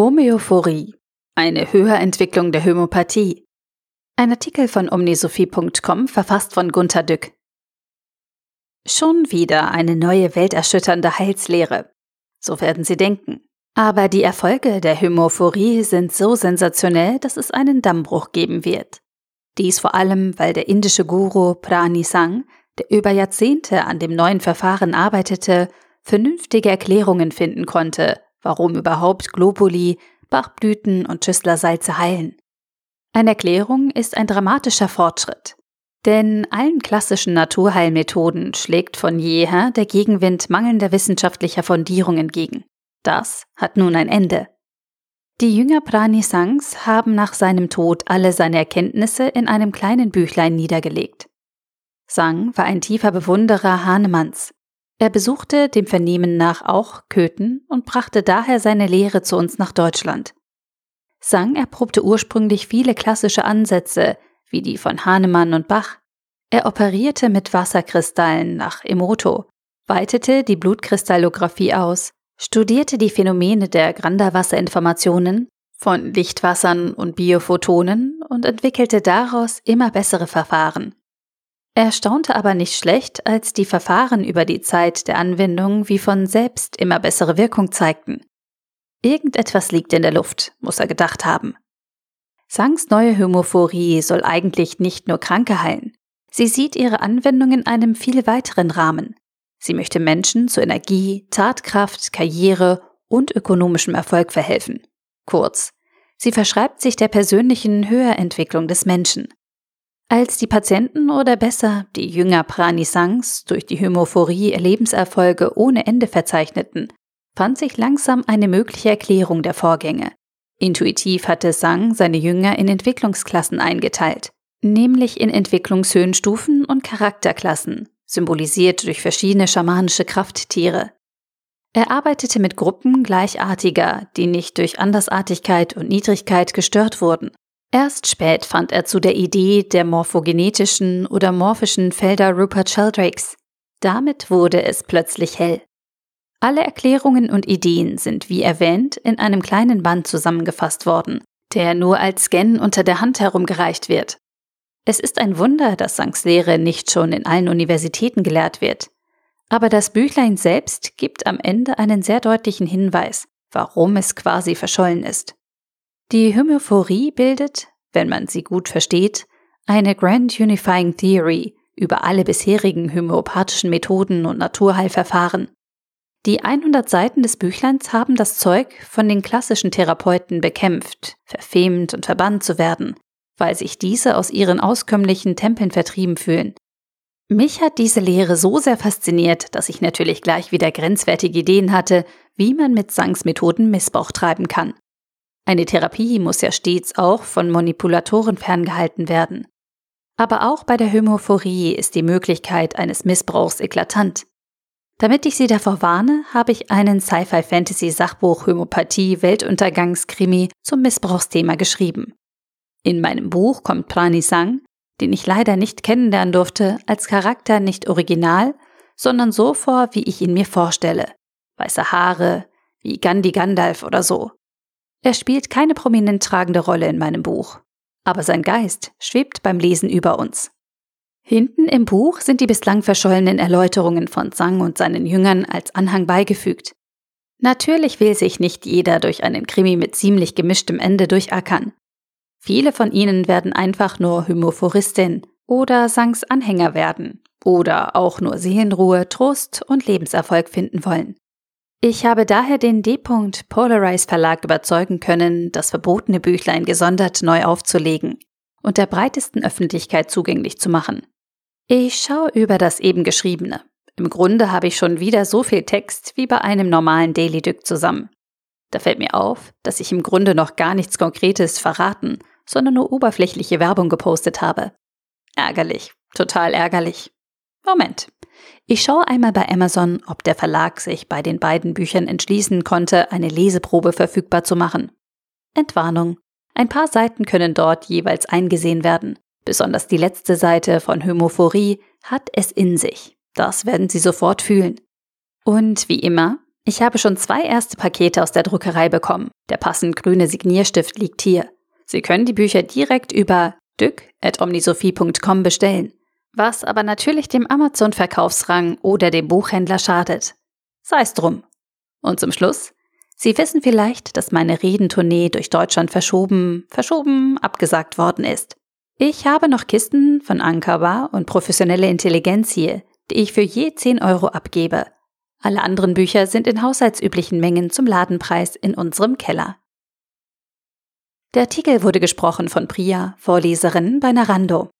Homöophorie. Eine Höherentwicklung der Homöopathie. Ein Artikel von omnisophie.com verfasst von Gunther Dück. Schon wieder eine neue welterschütternde Heilslehre. So werden Sie denken. Aber die Erfolge der Homöophorie sind so sensationell, dass es einen Dammbruch geben wird. Dies vor allem, weil der indische Guru Prani Sang, der über Jahrzehnte an dem neuen Verfahren arbeitete, vernünftige Erklärungen finden konnte, warum überhaupt Globuli, Bachblüten und Schüsslersalze heilen. Eine Erklärung ist ein dramatischer Fortschritt. Denn allen klassischen Naturheilmethoden schlägt von jeher der Gegenwind mangelnder wissenschaftlicher Fundierung entgegen. Das hat nun ein Ende. Die Jünger Prani Sangs haben nach seinem Tod alle seine Erkenntnisse in einem kleinen Büchlein niedergelegt. Sang war ein tiefer Bewunderer Hahnemanns. Er besuchte dem Vernehmen nach auch Köthen und brachte daher seine Lehre zu uns nach Deutschland. Sang erprobte ursprünglich viele klassische Ansätze, wie die von Hahnemann und Bach. Er operierte mit Wasserkristallen nach Emoto, weitete die Blutkristallographie aus, studierte die Phänomene der Granderwasserinformationen von Lichtwassern und Biophotonen und entwickelte daraus immer bessere Verfahren. Er staunte aber nicht schlecht, als die Verfahren über die Zeit der Anwendung wie von selbst immer bessere Wirkung zeigten. Irgendetwas liegt in der Luft, muss er gedacht haben. Sangs neue Homophorie soll eigentlich nicht nur Kranke heilen. Sie sieht ihre Anwendung in einem viel weiteren Rahmen. Sie möchte Menschen zu Energie, Tatkraft, Karriere und ökonomischem Erfolg verhelfen. Kurz, sie verschreibt sich der persönlichen Höherentwicklung des Menschen. Als die Patienten oder besser die Jünger Pranisangs durch die Hämophorie Lebenserfolge ohne Ende verzeichneten, fand sich langsam eine mögliche Erklärung der Vorgänge. Intuitiv hatte Sang seine Jünger in Entwicklungsklassen eingeteilt, nämlich in Entwicklungshöhenstufen und Charakterklassen, symbolisiert durch verschiedene schamanische Krafttiere. Er arbeitete mit Gruppen gleichartiger, die nicht durch Andersartigkeit und Niedrigkeit gestört wurden. Erst spät fand er zu der Idee der morphogenetischen oder morphischen Felder Rupert Sheldrake's. Damit wurde es plötzlich hell. Alle Erklärungen und Ideen sind, wie erwähnt, in einem kleinen Band zusammengefasst worden, der nur als Scan unter der Hand herumgereicht wird. Es ist ein Wunder, dass Sanks Lehre nicht schon in allen Universitäten gelehrt wird. Aber das Büchlein selbst gibt am Ende einen sehr deutlichen Hinweis, warum es quasi verschollen ist. Die Homöophorie bildet, wenn man sie gut versteht, eine Grand Unifying Theory über alle bisherigen homöopathischen Methoden und Naturheilverfahren. Die 100 Seiten des Büchleins haben das Zeug, von den klassischen Therapeuten bekämpft, verfemt und verbannt zu werden, weil sich diese aus ihren auskömmlichen Tempeln vertrieben fühlen. Mich hat diese Lehre so sehr fasziniert, dass ich natürlich gleich wieder grenzwertige Ideen hatte, wie man mit Sangs Methoden Missbrauch treiben kann. Eine Therapie muss ja stets auch von Manipulatoren ferngehalten werden. Aber auch bei der Hämophorie ist die Möglichkeit eines Missbrauchs eklatant. Damit ich Sie davor warne, habe ich einen Sci-Fi-Fantasy-Sachbuch Homöopathie Weltuntergangskrimi zum Missbrauchsthema geschrieben. In meinem Buch kommt Prani Sang, den ich leider nicht kennenlernen durfte, als Charakter nicht original, sondern so vor, wie ich ihn mir vorstelle. Weiße Haare, wie Gandhi Gandalf oder so. Er spielt keine prominent tragende Rolle in meinem Buch, aber sein Geist schwebt beim Lesen über uns. Hinten im Buch sind die bislang verschollenen Erläuterungen von Sang und seinen Jüngern als Anhang beigefügt. Natürlich will sich nicht jeder durch einen Krimi mit ziemlich gemischtem Ende durchackern. Viele von ihnen werden einfach nur Homophoristin oder Sangs Anhänger werden oder auch nur Seelenruhe, Trost und Lebenserfolg finden wollen. Ich habe daher den D. Polarize Verlag überzeugen können, das verbotene Büchlein gesondert neu aufzulegen und der breitesten Öffentlichkeit zugänglich zu machen. Ich schaue über das eben geschriebene. Im Grunde habe ich schon wieder so viel Text wie bei einem normalen Daily Dück zusammen. Da fällt mir auf, dass ich im Grunde noch gar nichts Konkretes verraten, sondern nur oberflächliche Werbung gepostet habe. Ärgerlich, total ärgerlich. Moment, ich schaue einmal bei Amazon, ob der Verlag sich bei den beiden Büchern entschließen konnte, eine Leseprobe verfügbar zu machen. Entwarnung. Ein paar Seiten können dort jeweils eingesehen werden. Besonders die letzte Seite von Homophorie hat es in sich. Das werden Sie sofort fühlen. Und wie immer, Ich habe schon zwei erste Pakete aus der Druckerei bekommen. Der passend grüne Signierstift liegt hier. Sie können die Bücher direkt über dück.omnisophie.com bestellen, was aber natürlich dem Amazon-Verkaufsrang oder dem Buchhändler schadet. Sei es drum. Und zum Schluss, Sie wissen vielleicht, dass meine Redentournee durch Deutschland verschoben, verschoben, abgesagt worden ist. Ich habe noch Kisten von Ankawa und professionelle Intelligenz hier, die ich für je 10 Euro abgebe. Alle anderen Bücher sind in haushaltsüblichen Mengen zum Ladenpreis in unserem Keller. Der Artikel wurde gesprochen von Priya, Vorleserin bei Narando.